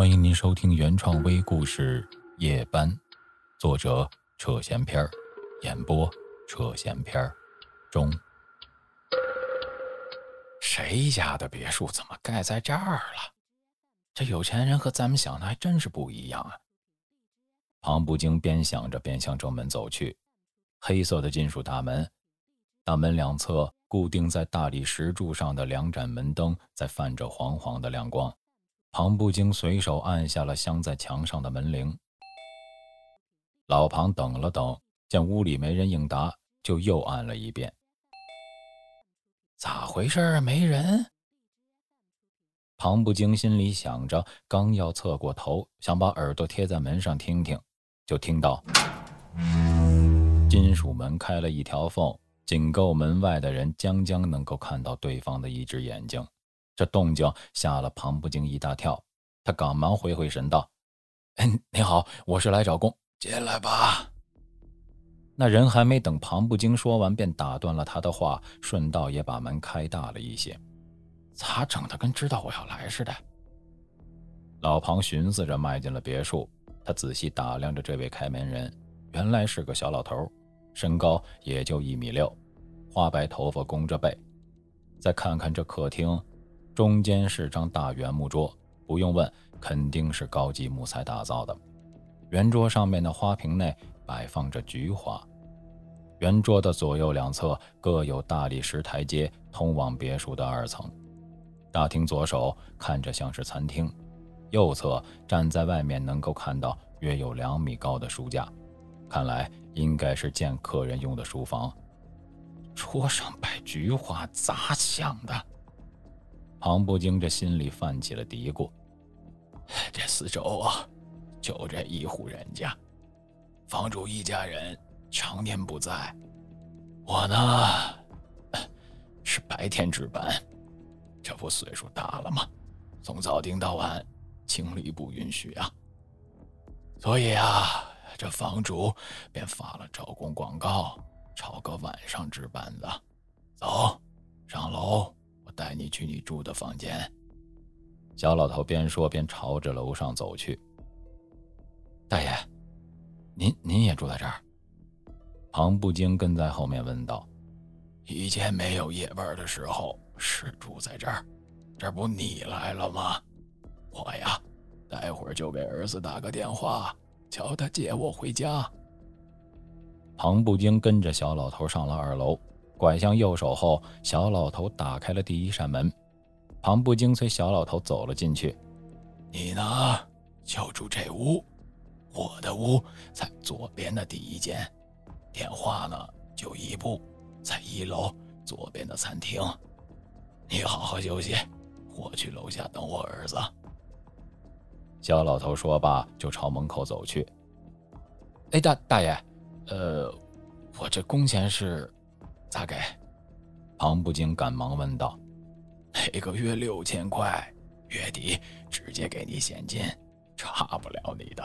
欢迎您收听原创微故事《夜班》，作者扯闲篇儿，演播扯闲篇儿，中。谁家的别墅怎么盖在这儿了？这有钱人和咱们想的还真是不一样啊！庞不惊边想着边向正门走去，黑色的金属大门，大门两侧固定在大理石柱上的两盏门灯在泛着黄黄的亮光。庞不惊随手按下了镶在墙上的门铃。老庞等了等，见屋里没人应答，就又按了一遍。咋回事啊？没人。庞不惊心里想着，刚要侧过头，想把耳朵贴在门上听听，就听到金属门开了一条缝，仅够门外的人将将能够看到对方的一只眼睛。这动静吓了庞不惊一大跳，他赶忙回回神道：“嗯，你好，我是来找工，进来吧。”那人还没等庞不惊说完，便打断了他的话，顺道也把门开大了一些。咋整的，跟知道我要来似的？老庞寻思着迈进了别墅，他仔细打量着这位开门人，原来是个小老头，身高也就一米六，花白头发弓着背。再看看这客厅。中间是张大圆木桌，不用问，肯定是高级木材打造的。圆桌上面的花瓶内摆放着菊花。圆桌的左右两侧各有大理石台阶通往别墅的二层。大厅左手看着像是餐厅，右侧站在外面能够看到约有两米高的书架，看来应该是见客人用的书房。桌上摆菊花，咋想的？庞不惊这心里泛起了嘀咕：这四周啊，就这一户人家，房主一家人常年不在。我呢，是白天值班，这不岁数大了吗？从早盯到晚，精力不允许啊。所以啊，这房主便发了招工广告，招个晚上值班的。走，上楼。带你去你住的房间。小老头边说边朝着楼上走去。大爷，您您也住在这儿？庞不惊跟在后面问道。以前没有夜班的时候是住在这儿，这不你来了吗？我呀，待会儿就给儿子打个电话，叫他接我回家。庞不惊跟着小老头上了二楼。拐向右手后，小老头打开了第一扇门，庞不惊随小老头走了进去。你呢，就住这屋，我的屋在左边的第一间，电话呢就一部，在一楼左边的餐厅。你好好休息，我去楼下等我儿子。小老头说罢，就朝门口走去。哎，大大爷，呃，我这工钱是。咋给？庞不惊赶忙问道：“每个月六千块，月底直接给你现金，差不了你的。”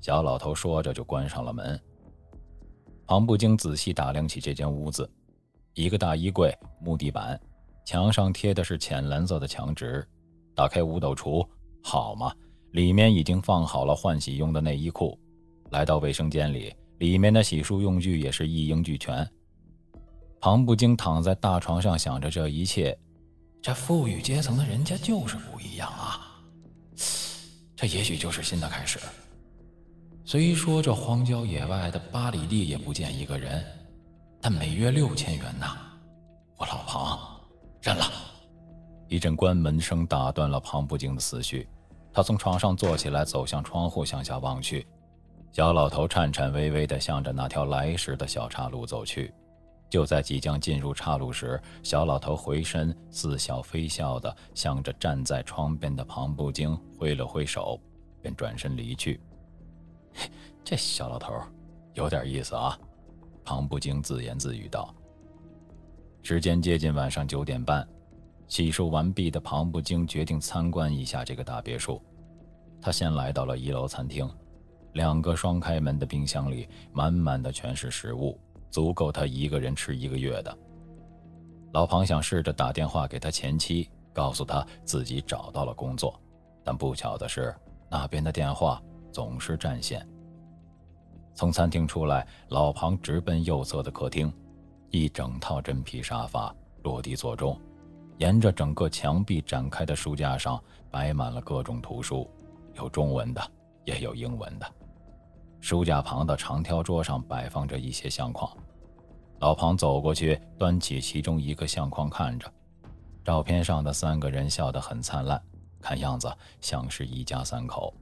小老头说着就关上了门。庞不惊仔细打量起这间屋子，一个大衣柜，木地板，墙上贴的是浅蓝色的墙纸。打开五斗橱，好嘛，里面已经放好了换洗用的内衣裤。来到卫生间里，里面的洗漱用具也是一应俱全。庞不惊躺在大床上想着这一切，这富裕阶层的人家就是不一样啊！这也许就是新的开始。虽说这荒郊野外的八里地也不见一个人，但每月六千元呐！我老庞认了。一阵关门声打断了庞不惊的思绪，他从床上坐起来，走向窗户，向下望去。小老头颤颤巍巍地向着那条来时的小岔路走去。就在即将进入岔路时，小老头回身，似笑非笑的向着站在窗边的庞不惊挥了挥手，便转身离去。这小老头有点意思啊，庞不惊自言自语道。时间接近晚上九点半，洗漱完毕的庞不惊决定参观一下这个大别墅。他先来到了一楼餐厅，两个双开门的冰箱里满满的全是食物。足够他一个人吃一个月的。老庞想试着打电话给他前妻，告诉他自己找到了工作，但不巧的是，那边的电话总是占线。从餐厅出来，老庞直奔右侧的客厅，一整套真皮沙发落地座钟，沿着整个墙壁展开的书架上摆满了各种图书，有中文的，也有英文的。书架旁的长条桌上摆放着一些相框，老庞走过去，端起其中一个相框看着，照片上的三个人笑得很灿烂，看样子像是一家三口。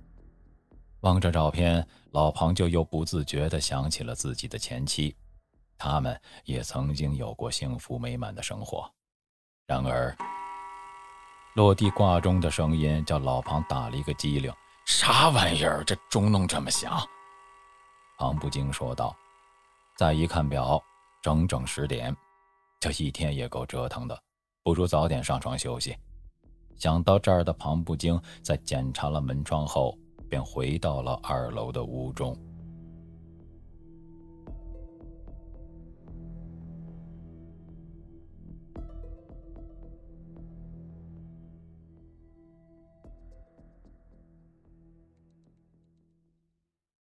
望着照片，老庞就又不自觉地想起了自己的前妻，他们也曾经有过幸福美满的生活。然而，落地挂钟的声音叫老庞打了一个激灵：“啥玩意儿？这钟弄这么响？”庞不惊说道。再一看表，整整十点，这一天也够折腾的，不如早点上床休息。想到这儿的庞不惊，在检查了门窗后。便回到了二楼的屋中。